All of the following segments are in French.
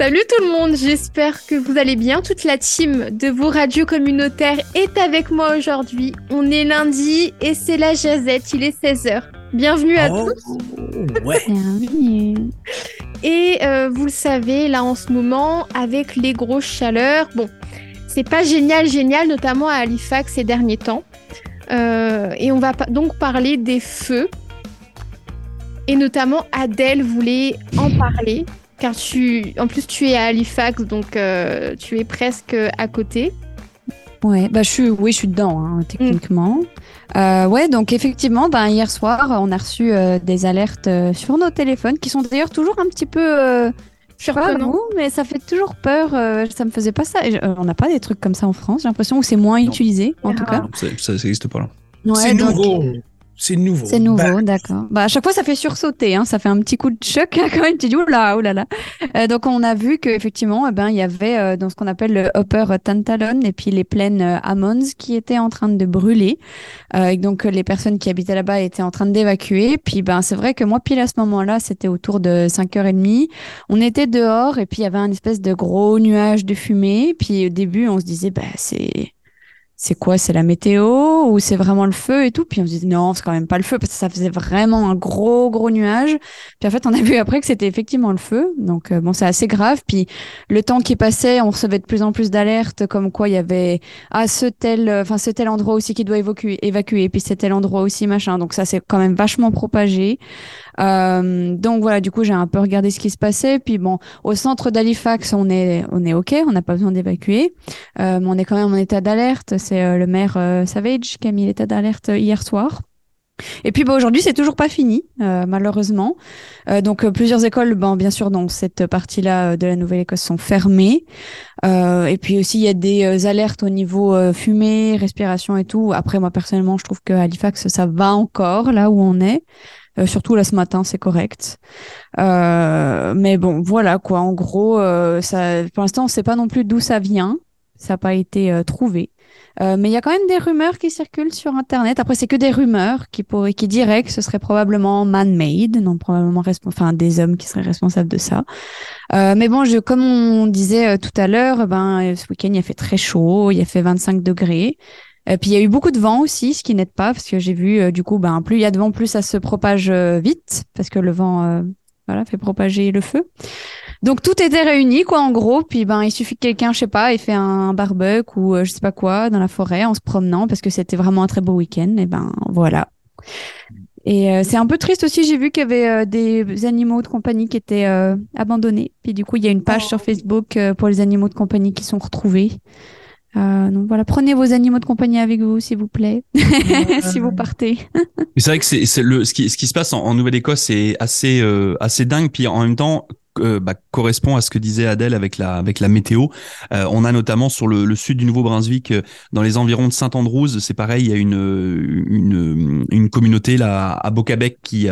Salut tout le monde, j'espère que vous allez bien. Toute la team de vos radios communautaires est avec moi aujourd'hui. On est lundi et c'est la jazette, il est 16h. Bienvenue à Oh, tous. ouais. Et euh, vous le savez, là en ce moment, avec les grosses chaleurs, bon, c'est pas génial, génial, notamment à Halifax ces derniers temps. Euh, et on va donc parler des feux. Et notamment, Adèle voulait en parler, car tu, en plus, tu es à Halifax, donc euh, tu es presque à côté. Ouais, bah je suis, oui, je suis dedans, hein, techniquement. Euh, ouais, donc effectivement, ben, hier soir, on a reçu euh, des alertes euh, sur nos téléphones qui sont d'ailleurs toujours un petit peu. Euh, je sais pas Surprenant. vous, mais ça fait toujours peur. euh, ça me faisait pas ça. Euh, on n'a pas des trucs comme ça en France, j'ai l'impression, où c'est moins Non. utilisé, en tout cas. Non, ça, ça, ça existe pas là. Ouais, c'est donc- nouveau. C'est nouveau. C'est nouveau, Ben, d'accord. Bah, à chaque fois, ça fait sursauter, hein, ça fait un petit coup de choc hein, quand même. Tu dis, oula, oulala. Euh, donc, on a vu qu'effectivement, eh ben, il y avait euh, dans ce qu'on appelle le upper Tantalon et puis les plaines euh, Ammons qui étaient en train de brûler. Euh, et donc, les personnes qui habitaient là-bas étaient en train d'évacuer. Puis, ben, c'est vrai que moi, pile à ce moment-là, c'était autour de 5h30. On était dehors et puis il y avait un espèce de gros nuage de fumée. Puis, au début, on se disait, bah, c'est c'est quoi C'est la météo ou c'est vraiment le feu et tout? Puis on se dit non, c'est quand même pas le feu parce que ça faisait vraiment un gros gros nuage. Puis en fait, on a vu après que c'était effectivement le feu. Donc euh, bon, c'est assez grave. Puis le temps qui passait, on recevait de plus en plus d'alertes comme quoi il y avait ah ce tel euh, enfin ce tel endroit aussi qui doit évacuer évacuer puis c'est tel endroit aussi machin. Donc ça c'est quand même vachement propagé. Euh, donc voilà, du coup, j'ai un peu regardé ce qui se passait. Puis bon, au centre d'Halifax, on est, on est OK, on n'a pas besoin d'évacuer. Euh, mais on est quand même en état d'alerte. C'est euh, le maire euh, Savage qui a mis l'état d'alerte euh, hier soir. Et puis bah, aujourd'hui, c'est toujours pas fini, malheureusement. Donc plusieurs écoles, bon, bien sûr, dans cette partie-là de la Nouvelle-Écosse sont fermées. Et puis aussi, il y a des alertes au niveau fumée, respiration et tout. Après, moi personnellement, je trouve que Halifax, ça va encore là où on est. Surtout là ce matin, c'est correct. Mais bon, voilà quoi. En gros, pour l'instant, on ne sait pas non plus d'où ça vient. Ça n'a pas été euh, trouvé. Euh, mais il y a quand même des rumeurs qui circulent sur Internet. Après, c'est que des rumeurs qui pourraient, qui diraient que ce serait probablement man-made, non probablement enfin des hommes qui seraient responsables de ça. Euh, mais bon, je, comme on disait euh, tout à l'heure, ben euh, ce week-end il a fait très chaud, il a fait 25 degrés. Et puis il y a eu beaucoup de vent aussi, ce qui n'aide pas parce que j'ai vu euh, du coup, ben plus il y a de vent, plus ça se propage euh, vite parce que le vent, euh, voilà, fait propager le feu. Donc tout était réuni quoi en gros, puis ben il suffit que quelqu'un, je sais pas, ait fait un barbecue ou euh, je sais pas quoi dans la forêt en se promenant parce que c'était vraiment un très beau week-end. Et ben voilà. Et euh, c'est un peu triste aussi, j'ai vu qu'il y avait euh, des animaux de compagnie qui étaient euh, abandonnés. Puis du coup, il y a une page sur Facebook euh, pour les animaux de compagnie qui sont retrouvés. Euh, donc voilà, prenez vos animaux de compagnie avec vous, s'il vous plaît, si vous partez. Mais c'est vrai que c'est c'est le ce qui ce qui se passe en, en Nouvelle-Écosse c'est assez euh, assez dingue puis en même temps euh, bah, correspond à ce que disait Adèle avec la avec la météo. Euh, on a notamment sur le, le sud du Nouveau-Brunswick, euh, dans les environs de Saint-Andrews, c'est pareil, il y a une une une communauté là à Bocabec qui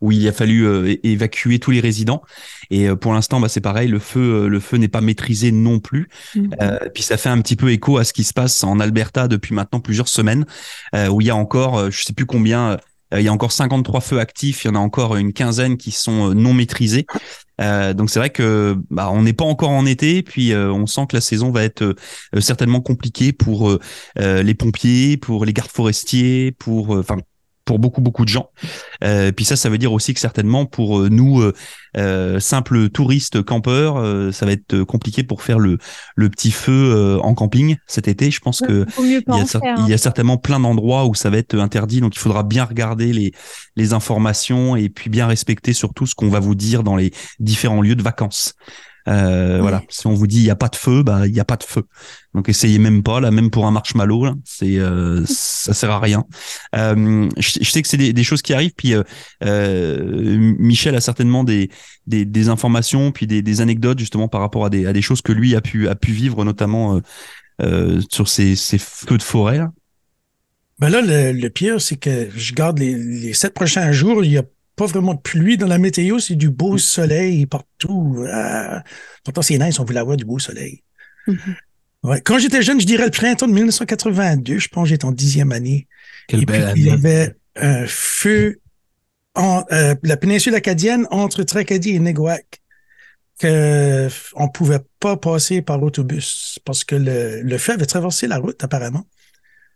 où il a fallu évacuer tous les résidents. Et pour l'instant, bah, c'est pareil, le feu le feu n'est pas maîtrisé non plus. Euh, puis ça fait un petit peu écho à ce qui se passe en Alberta depuis maintenant plusieurs semaines, où il y a encore, je sais plus combien, il y a encore 53 feux actifs, il y en a encore une quinzaine qui sont non maîtrisés. Euh, donc c'est vrai que bah, on n'est pas encore en été, puis euh, on sent que la saison va être euh, certainement compliquée pour les pompiers, pour les gardes forestiers, pour enfin pour beaucoup beaucoup de gens. Euh, puis ça, ça veut dire aussi que certainement pour euh, nous euh, euh, simples touristes campeurs, euh, ça va être euh, compliqué pour faire le le petit feu euh, en camping cet été. Je pense que il y, a il y hein. a certainement plein d'endroits où ça va être interdit, donc il faudra bien regarder les, les informations et puis bien respecter surtout ce qu'on va vous dire dans les différents lieux de vacances. Euh, Voilà, si on vous dit il y a pas de feu, bah il y a pas de feu. Donc essayez même pas là, même pour un marshmallow, là, c'est euh, ça sert à rien. Euh, je, je sais que c'est des, des choses qui arrivent, puis euh, euh, Michel a certainement des, des, des informations, puis des, des anecdotes justement par rapport à des, à des choses que lui a pu a pu vivre, notamment euh, sur ces, ces feux de forêt là. Ben là, le, le pire, c'est que je garde les, les sept prochains jours, il n'y a pas vraiment de pluie dans la météo, c'est du beau soleil partout. Ah, pourtant, c'est nice, on voulait avoir du beau soleil. Mhm. Ouais. Quand j'étais jeune, je dirais le printemps de 1982, je pense que j'étais en dixième année. Quelle Et puis, belle il y année. avait un feu en euh, la péninsule acadienne entre Tracadie et Neguac. que on pouvait pas passer par autobus parce que le, le feu avait traversé la route, apparemment.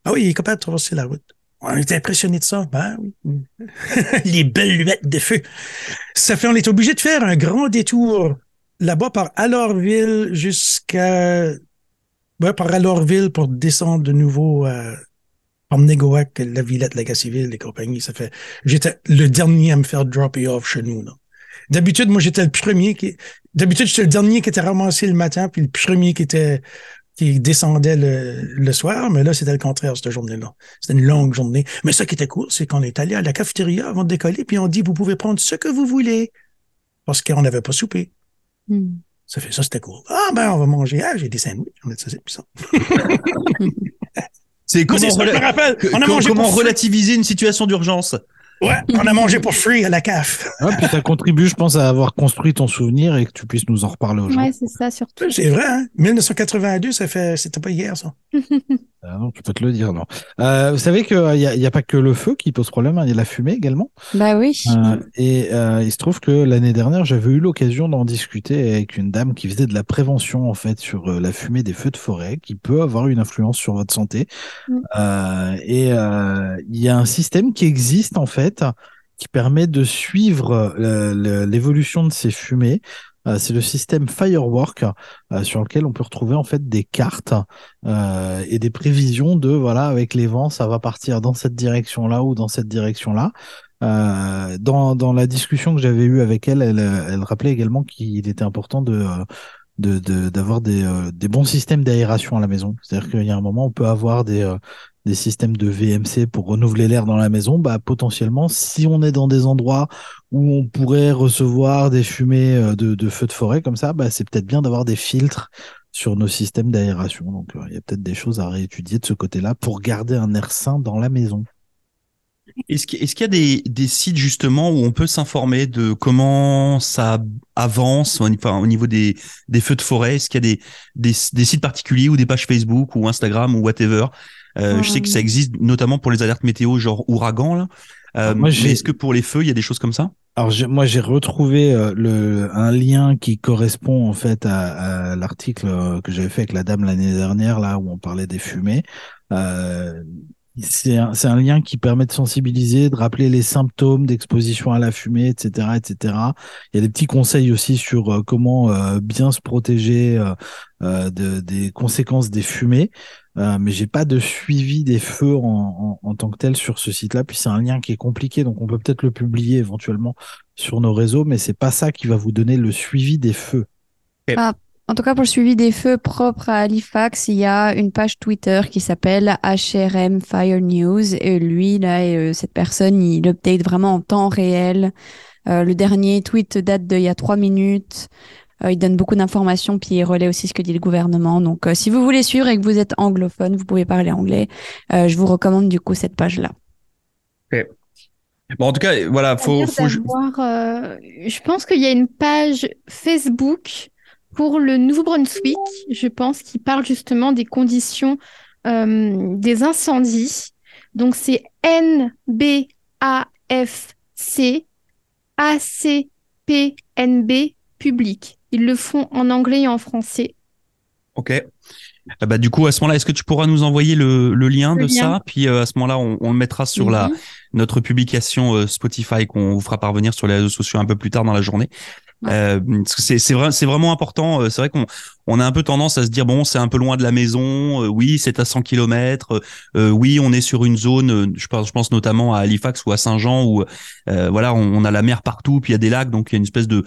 Ah oui, il est capable de traverser la route. On était impressionné de ça. Ben oui. Les belles luettes de feu. Ça fait, on est obligé de faire un grand détour là-bas par Alorville jusqu'à, ouais, par Alorville pour descendre de nouveau à, par Négoac, la Villette, la Civile, les compagnies. Ça fait, j'étais le dernier à me faire dropper off chez nous. D'habitude, moi, j'étais le premier qui, d'habitude, j'étais le dernier qui était ramassé le matin, puis le premier qui était, qui descendait le, le soir, mais là, c'était le contraire, cette journée-là. C'était une longue journée. Mais ça qui était cool, c'est qu'on est allé à la cafétéria avant de décoller, puis on dit, vous pouvez prendre ce que vous voulez. Parce qu'on n'avait pas soupé. Hmm. Ça fait ça, c'était cool. Ah, ben, on va manger. Ah, j'ai des sandwichs. On a ça, c'est puissant. C'est comment, ça, rela- que- On a mangé comment relativiser une situation d'urgence? Ouais, on a mangé pour free à la CAF. Ah, puis ça contribue, je pense, à avoir construit ton souvenir et que tu puisses nous en reparler gens. Ouais, c'est ça surtout. C'est vrai, hein? 1982, ça fait, c'était pas hier, ça. Ah non, tu peux te le dire, non. Euh, vous savez qu'il n'y a, il y a pas que le feu qui pose problème, hein, il y a la fumée également. Bah oui. Euh, et euh, il se trouve que l'année dernière, j'avais eu l'occasion d'en discuter avec une dame qui faisait de la prévention en fait sur euh, la fumée des feux de forêt, qui peut avoir une influence sur votre santé. Mm. Euh, et euh, il y a un système qui existe en fait, qui permet de suivre euh, l'évolution de ces fumées. Euh, c'est le système Firework euh, sur lequel on peut retrouver en fait des cartes et des prévisions de voilà avec les vents ça va partir dans cette direction là ou dans cette direction là. Dans, la discussion que j'avais eue avec elle, elle, rappelait également qu'il était important d'avoir des, des bons systèmes d'aération à la maison. C'est-à-dire qu'il y a un moment, on peut avoir des, des systèmes de VMC pour renouveler l'air dans la maison. Bah, potentiellement, si on est dans des endroits où on pourrait recevoir des fumées euh, de, feux de forêt comme ça, bah, c'est peut-être bien d'avoir des filtres sur nos systèmes d'aération. Donc, euh, il y a peut-être des choses à réétudier de ce côté-là pour garder un air sain dans la maison. Est-ce qu'il y a des, sites justement où on peut s'informer de comment ça avance au, niveau des, feux de forêt? Est-ce qu'il y a des sites particuliers ou des pages Facebook ou Instagram ou whatever Euh, Je sais que ça existe notamment pour les alertes météo genre ouragan là. Euh, Moi, mais est-ce que pour les feux il y a des choses comme ça? Alors j'ai- moi j'ai retrouvé euh, le un lien qui correspond en fait à, à l'article euh, que j'avais fait avec la dame l'année dernière là où on parlait des fumées. Euh, c'est un, c'est un lien qui permet de sensibiliser, de rappeler les symptômes d'exposition à la fumée, etc., etc. Il y a des petits conseils aussi sur euh, comment euh, bien se protéger euh, euh, de, des conséquences des fumées. Euh, mais j'ai pas de suivi des feux en, en, en tant que tel sur ce site-là. Puis c'est un lien qui est compliqué, donc on peut peut-être le publier éventuellement sur nos réseaux, mais c'est pas ça qui va vous donner le suivi des feux. En tout cas, pour le suivi des feux propres à Halifax, il y a une page Twitter qui s'appelle HRM Fire News. Et lui, là, euh, cette personne, il update vraiment en temps réel. Euh, le dernier tweet date d'il y a trois minutes. Euh, il donne beaucoup d'informations, puis il relaie aussi ce que dit le gouvernement. Donc, euh, si vous voulez suivre et que vous êtes anglophone, vous pouvez parler anglais. Euh, je vous recommande du coup cette page-là. Bon en tout cas voilà faut, faut euh, je pense qu'il y a une page Facebook pour le Nouveau-Brunswick, je pense, qui parle justement des conditions euh, des incendies. Donc c'est NBAFC ACPNB public. Ils le font en anglais et en français. Ok. Ah bah, du coup, à ce moment-là, est-ce que tu pourras nous envoyer le, le lien Le de lien. ça Puis euh, à ce moment-là, on, on le mettra sur la, Mhm. notre publication euh, Spotify qu'on vous fera parvenir sur les réseaux sociaux un peu plus tard dans la journée. Euh, c'est vrai, vraiment important. Euh, C'est vrai qu'on on a un peu tendance à se dire bon, c'est un peu loin de la maison. Euh, oui, c'est à 100 km. Euh, oui, on est sur une zone. euh, Je pense, je pense notamment à Halifax ou à Saint-Jean où euh, voilà, on, on a la mer partout, puis il y a des lacs, donc il y a une espèce de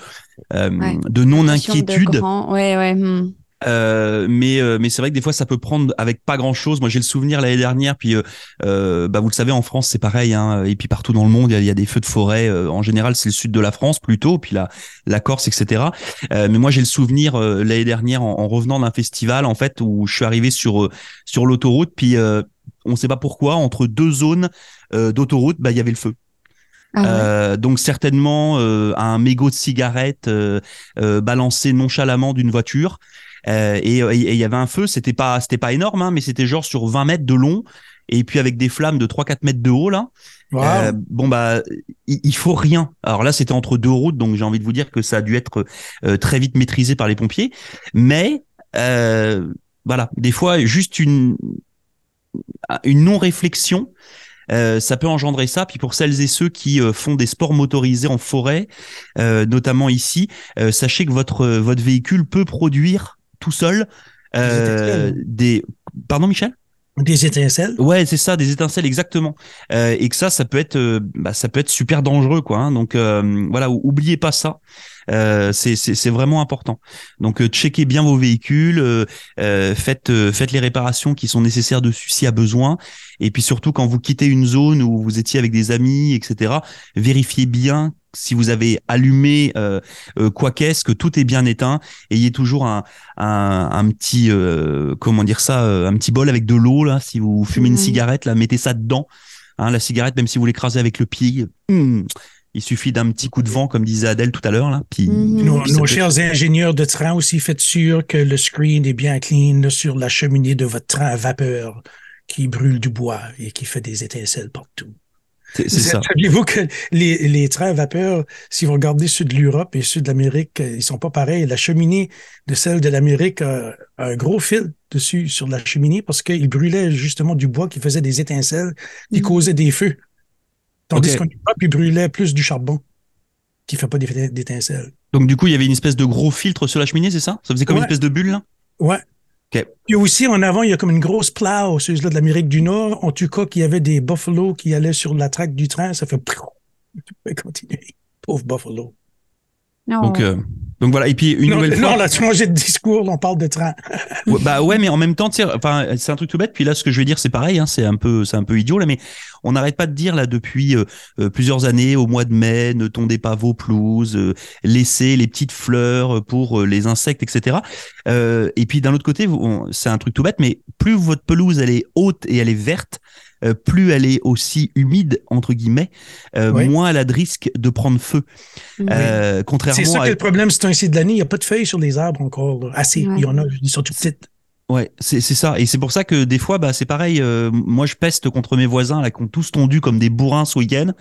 euh, Ouais. de non de inquiétude. Ouais, ouais. hmm. Euh, mais euh, mais c'est vrai que des fois ça peut prendre avec pas grand chose. Moi j'ai le souvenir l'année dernière, puis euh, euh, bah vous le savez en France c'est pareil, hein, et puis partout dans le monde il y a, il y a des feux de forêt. euh, en général c'est le sud de la France plutôt, puis la la Corse etc. Euh, mais moi j'ai le souvenir euh, l'année dernière en, en revenant d'un festival en fait où je suis arrivé sur sur l'autoroute, puis euh, on sait pas pourquoi entre deux zones euh, d'autoroute bah il y avait le feu. Ah ouais. Euh, donc certainement euh, un mégot de cigarette euh, balancé nonchalamment d'une voiture. Euh, et il y avait un feu, c'était pas c'était pas énorme, hein, mais c'était genre sur 20 mètres de long. et puis avec des flammes de 3-4 mètres de haut là. Wow. Euh, bon bah il, il faut rien. Alors là c'était entre deux routes donc j'ai envie de vous dire que ça a dû être euh, très vite maîtrisé par les pompiers. Mais euh, voilà des fois juste une une non réflexion. Euh, ça peut engendrer ça. Puis pour celles et ceux qui euh, font des sports motorisés en forêt, euh, notamment ici, euh, sachez que votre votre véhicule peut produire tout seul euh, des. Pardon, Michel? Des étincelles. Ouais, c'est ça, des étincelles exactement. Euh, et que ça, ça peut être, euh, bah, ça peut être super dangereux, quoi. hein. Donc euh, voilà, ou- oubliez pas ça. Euh, c'est c'est c'est vraiment important. Donc euh, checkez bien vos véhicules, euh, euh, faites faites les réparations qui sont nécessaires dessus s'il y a besoin. Et puis surtout quand vous quittez une zone où vous étiez avec des amis, etc. Vérifiez bien si vous avez allumé euh, euh, quoi qu'est-ce que tout est bien éteint. Ayez toujours un un, un petit euh, comment dire ça, euh, un petit bol avec de l'eau là. Si vous fumez une Mhm. cigarette, là, mettez ça dedans. Hein, la cigarette, même si vous l'écrasez avec le pied, hum, il suffit d'un petit coup de vent, comme disait Adèle tout à l'heure là. Puis, Mhm. Nos, peut- chers ingénieurs de train aussi, faites sûr que le screen est bien clean sur la cheminée de votre train à vapeur qui brûle du bois et qui fait des étincelles partout. C'est ça. Saviez-vous que les, les trains à vapeur, si vous regardez ceux de l'Europe et ceux de l'Amérique, euh, ils sont pas pareils. La cheminée de celle de l'Amérique a un gros fil dessus sur la cheminée parce qu'il brûlait justement du bois qui faisait des étincelles qui Mhm. causaient des feux. Tandis qu'en Europe, il brûlait plus du charbon qui fait pas d'é- d'étincelles. Donc du coup, il y avait une espèce de gros filtre sur la cheminée, c'est ça? Ça faisait comme Ouais. une espèce de bulle là? Ouais. Ok. Puis aussi, en avant, il y a comme une grosse plow, ceux-là de l'Amérique du Nord. En tout cas, qu'il y avait des buffalo qui allaient sur la traque du train. Ça fait... Tu peux continuer. Pauvre buffalo. Non. Donc, euh, donc voilà. Et puis une non, nouvelle non, fois. là, tu mangeais de discours, on parle de train. Ouais, bah ouais, mais en même temps, enfin, c'est un truc tout bête. Puis là, ce que je vais dire, c'est pareil. Hein, c'est un peu, c'est un peu idiot là, mais on n'arrête pas de dire là depuis euh, euh, plusieurs années, au mois de mai, ne tondez pas vos pelouses, euh, laissez les petites fleurs pour euh, les insectes, etc. Euh, et puis d'un autre côté, c'est un truc tout bête, mais plus votre pelouse elle est haute et elle est verte, euh, plus elle est aussi humide entre guillemets, euh, Oui. moins elle a de risque de prendre feu. Euh, C'est contrairement ça à que le problème, c'est un de l'année. Il n'y a pas de feuilles sur les arbres encore. là. Assez. Il y en a, ils sont tout petites. Ouais, c'est c'est ça. Et c'est pour ça que des fois, bah, c'est pareil. euh, moi, je peste contre mes voisins là, qui ont tous tondu comme des bourrins ce week-end.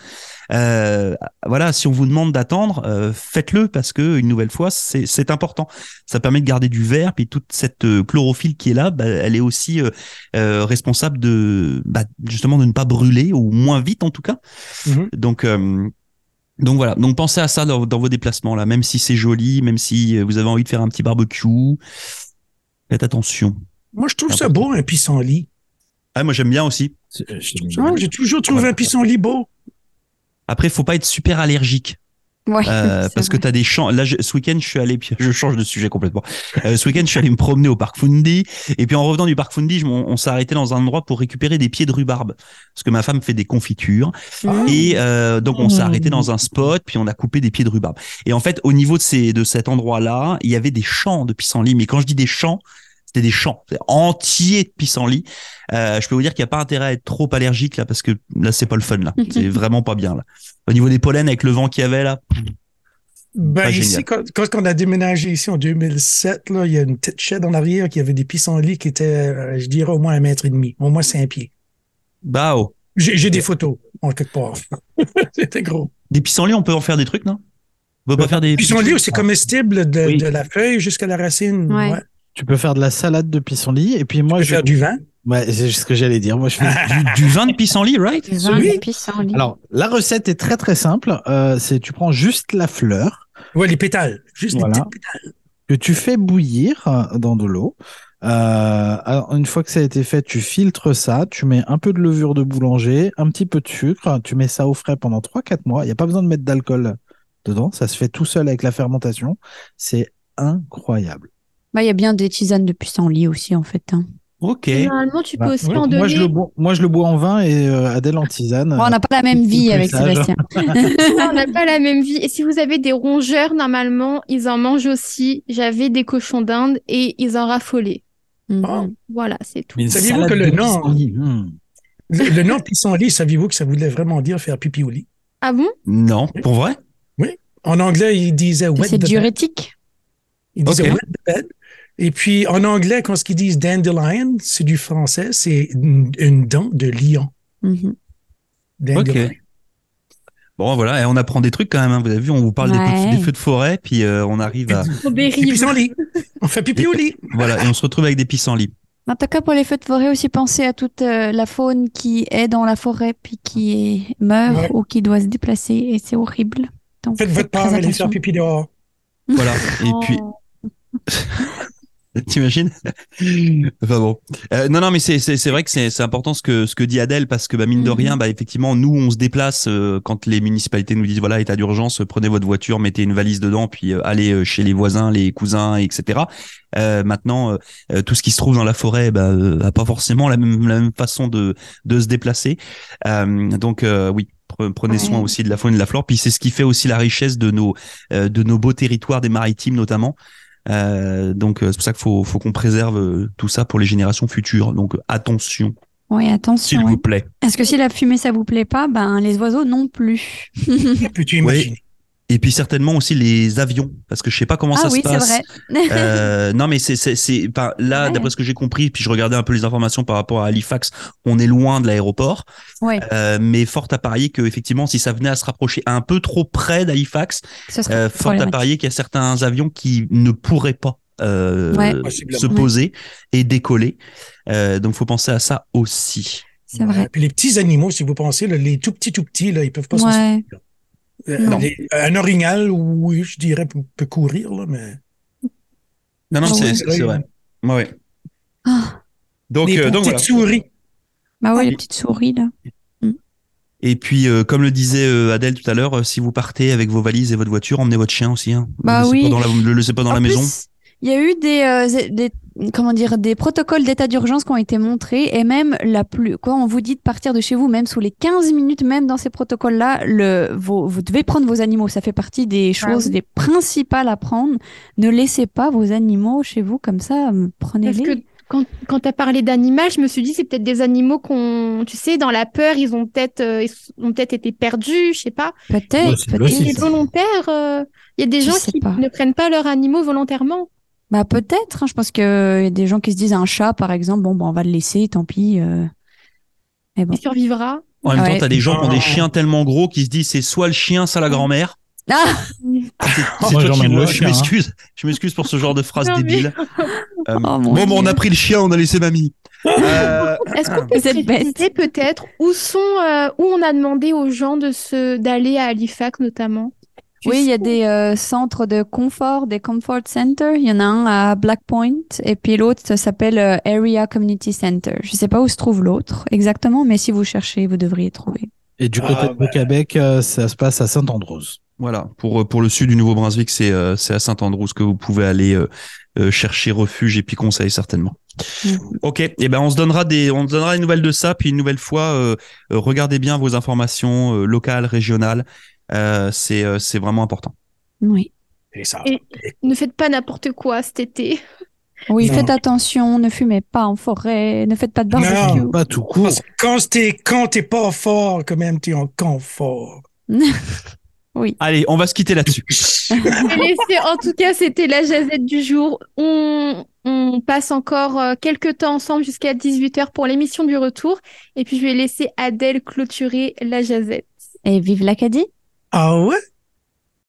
Euh, voilà, si on vous demande d'attendre, euh, faites-le parce que une nouvelle fois, c'est c'est important. Ça permet de garder du vert, puis toute cette euh, chlorophylle qui est là, bah, elle est aussi euh, euh, responsable de bah, justement de ne pas brûler ou moins vite en tout cas. Mhm. Donc euh, donc voilà, donc pensez à ça dans, dans vos déplacements là, même si c'est joli, même si vous avez envie de faire un petit barbecue, faites attention. Moi, je trouve ça beau, un pissenlit. Ah, moi j'aime bien aussi. Ah, J'ai toujours trouvé un pissenlit beau. Après, faut pas être super allergique Ouais, euh, parce que tu as des champs. Là, je- ce week-end, je suis allé, puis je change de sujet complètement. Euh, ce week-end, je suis allé me promener au parc Fundy, et puis en revenant du parc Fundy, je- on, on s'est arrêté dans un endroit pour récupérer des pieds de rhubarbe, parce que ma femme fait des confitures, Mmh. et euh, donc on s'est arrêté dans un spot, puis on a coupé des pieds de rhubarbe. Et en fait, au niveau de ces de cet endroit-là, il y avait des champs de pissenlit, mais quand je dis des champs c'était des champs c'est entiers de pissenlit. Euh, je peux vous dire qu'il n'y a pas intérêt à être trop allergique là parce que là c'est pas le fun là, c'est vraiment pas bien là. Au niveau des pollens avec le vent qu'il y avait là, Ben, Pas ici, quand, quand on a déménagé ici en 2007, là, il y a une petite shed en arrière qui avait des pissenlits qui étaient, euh, je dirais, au moins un mètre et demi, au moins cinq pieds. bah oh. J'ai des photos, en quelque part. C'était gros. Des pissenlits, on peut en faire des trucs, non? On peut pas faire des Pissenlit, c'est comestible de, Oui. de la feuille jusqu'à la racine. Ouais. Ouais. Tu peux faire de la salade de pissenlit et puis moi Tu peux je faire du vin. Ouais, c'est ce que j'allais dire. Moi je fais du, du vin de pissenlit, right? Des vins Oui. de pissenlit. Alors, la recette est très très simple. Euh, c'est tu prends juste la fleur Ouais, les pétales. Juste Voilà. les petites pétales. que tu fais bouillir euh, dans de l'eau. Euh, alors, une fois que ça a été fait, tu filtres ça, tu mets un peu de levure de boulanger, un petit peu de sucre, tu mets ça au frais pendant 3-4 mois. Il n'y a pas besoin de mettre d'alcool dedans, ça se fait tout seul avec la fermentation. C'est incroyable. Bah, il y a bien des tisanes de pissenlit aussi, en fait. hein. Ok. Normalement, tu peux Bah, aussi ouais, en moi, je donner. le bois, moi, je le bois en vin et euh, Adèle en tisane. Bon, on n'a pas la même c'est vie avec sage. Sébastien. on n'a pas la même vie. Et si vous avez des rongeurs, normalement, ils en mangent aussi. J'avais des cochons d'Inde et ils en raffolaient. Mhm. Ah. Voilà, c'est tout. Saviez-vous que le nom- pissenlit, hmm. Le, le nom pissenlit, saviez-vous que ça voulait vraiment dire faire pipi au lit? Ah bon? Non, pour vrai? En anglais, il disait Que wet C'est diurétique? Il disait Ok. wet the bed. Et puis, en anglais, quand ils disent dandelion, c'est du français, c'est une, une dent de lion. Dandelion. Ok. Bon, voilà, et on apprend des trucs quand même. hein. Vous avez vu, on vous parle des, Ouais. des feux de forêt, puis euh, on arrive à. Des pissenlits. On fait pipi au lit. Voilà, et on se retrouve avec des pissenlits. En tout cas, pour les feux de forêt, aussi pensez à toute euh, la faune qui est dans la forêt puis qui est- meurt Ouais. ou qui doit se déplacer et c'est horrible. Donc, Faites votre très part, allez faire pipi dehors. Voilà. Et Oh. puis, T'imagines Enfin bon. Euh, non, non, mais c'est c'est c'est vrai que c'est c'est important ce que ce que dit Adèle parce que bah mine de Mhm. rien, bah effectivement, nous on se déplace euh, quand les municipalités nous disent voilà état d'urgence, prenez votre voiture, mettez une valise dedans, puis euh, allez euh, chez les voisins, les cousins, etc. Euh, maintenant, euh, euh, tout ce qui se trouve dans la forêt, bah, euh, a pas forcément la même la même façon de de se déplacer. Euh, donc euh, oui. pre- Prenez soin aussi de la faune et de la flore, puis c'est ce qui fait aussi la richesse de nos euh, de nos beaux territoires des maritimes notamment. Euh, donc euh, c'est pour ça qu'il faut, faut qu'on préserve euh, tout ça pour les générations futures. Donc attention, Oui, s'il attention. vous oui. plaît. Est-ce que si la fumée ça vous plaît pas, ben les oiseaux non plus. Peux-tu imaginer? Et puis certainement aussi les avions, parce que je sais pas comment ah ça oui, se c'est passe. vrai. Euh, non mais c'est c'est c'est enfin, là Ouais. d'après ce que j'ai compris, puis je regardais un peu les informations par rapport à Halifax, on est loin de l'aéroport, ouais, euh, mais fort à parier que effectivement si ça venait à se rapprocher un peu trop près d'Halifax, euh, fort à parier qu'il y a certains avions qui ne pourraient pas euh, Ouais. Se poser et décoller. Euh, donc faut penser à ça aussi. C'est vrai. Puis les petits animaux, si vous pensez, là, les tout petits, tout petits, là, ils peuvent pas s'en Ouais. sortir. Euh, Non. les- un orignal, oui, je dirais, peut, peut courir, là, mais. Non, non, Ah c'est vrai. Ouais. Ah, Donc, les euh, donc petites voilà. souris. bah ouais, Oui. les petites souris là. Et puis, euh, comme le disait euh, Adèle tout à l'heure, euh, si vous partez avec vos valises et votre voiture, emmenez votre chien aussi. Hein. Bah le oui. Pas dans la, le laissez pas dans En la plus, maison. Il y a eu des, euh, des comment dire des protocoles d'état d'urgence qui ont été montrés et même la plus quand on vous dit de partir de chez vous même sous les 15 minutes même dans ces protocoles là le vos- vous devez prendre vos animaux ça fait partie des choses des principales à prendre ne laissez pas vos animaux chez vous comme ça euh, Parce prenez-les que quand, quand tu as parlé d'animal, je me suis dit, c'est peut-être des animaux qu'on, tu sais, dans la peur, ils ont peut-être euh, ils ont peut-être été perdus, je sais pas. peut-être peut-être volontaires, euh, il y a des Je gens qui pas. ne prennent pas leurs animaux volontairement. Bah peut-être hein, je pense que y a des gens qui se disent un chat par exemple bon bah, on va le laisser tant pis euh. mais bon Il survivra. En même Ouais. temps, t'as des gens qui ont Ah. des chiens tellement gros qui se disent c'est soit le chien, soit la grand-mère. ah C'est Moi, toi qui j'emmène vois. le Je hein. m'excuse. Je m'excuse pour ce genre de phrase Non, mais- débile. Euh, Oh, bon, bon, on a pris le chien, on a laissé mamie. Euh, Est-ce qu'on peut préciser peut-être où sont, euh, où on a demandé aux gens de se, d'aller à Halifax notamment? Oui, il y a des euh, centres de confort, des comfort centers. Il y en a un à Black Point et puis l'autre ça s'appelle euh, Area Community Center. Je sais pas où se trouve l'autre exactement, mais si vous cherchez, vous devriez trouver. Et du Ah, côté de ben. Québec, euh, ça se passe à Saint-Andrews. Voilà, pour pour le sud du Nouveau-Brunswick, c'est euh, c'est à Saint-Andrews que vous pouvez aller euh, chercher refuge et puis conseil certainement. Mhm. Ok, et ben on se donnera des on se donnera des nouvelles de ça puis une nouvelle fois euh, regardez bien vos informations euh, locales, régionales, c'est euh, c'est vraiment important. Oui. Et ça. Et- Ne faites pas n'importe quoi cet été. Oui, Non. faites attention, ne fumez pas en forêt, ne faites pas de barbecue. Non. Pas tout court. Parce que Quand t'es, quand t'es pas fort, quand même, t'es en confort. Allez, on va se quitter là-dessus. En tout cas, c'était la jazette du jour. On, on passe encore euh, quelques temps ensemble jusqu'à 18h pour l'émission du retour. Et puis, je vais laisser Adèle clôturer la jazette. Et vive l'Acadie! Ouais?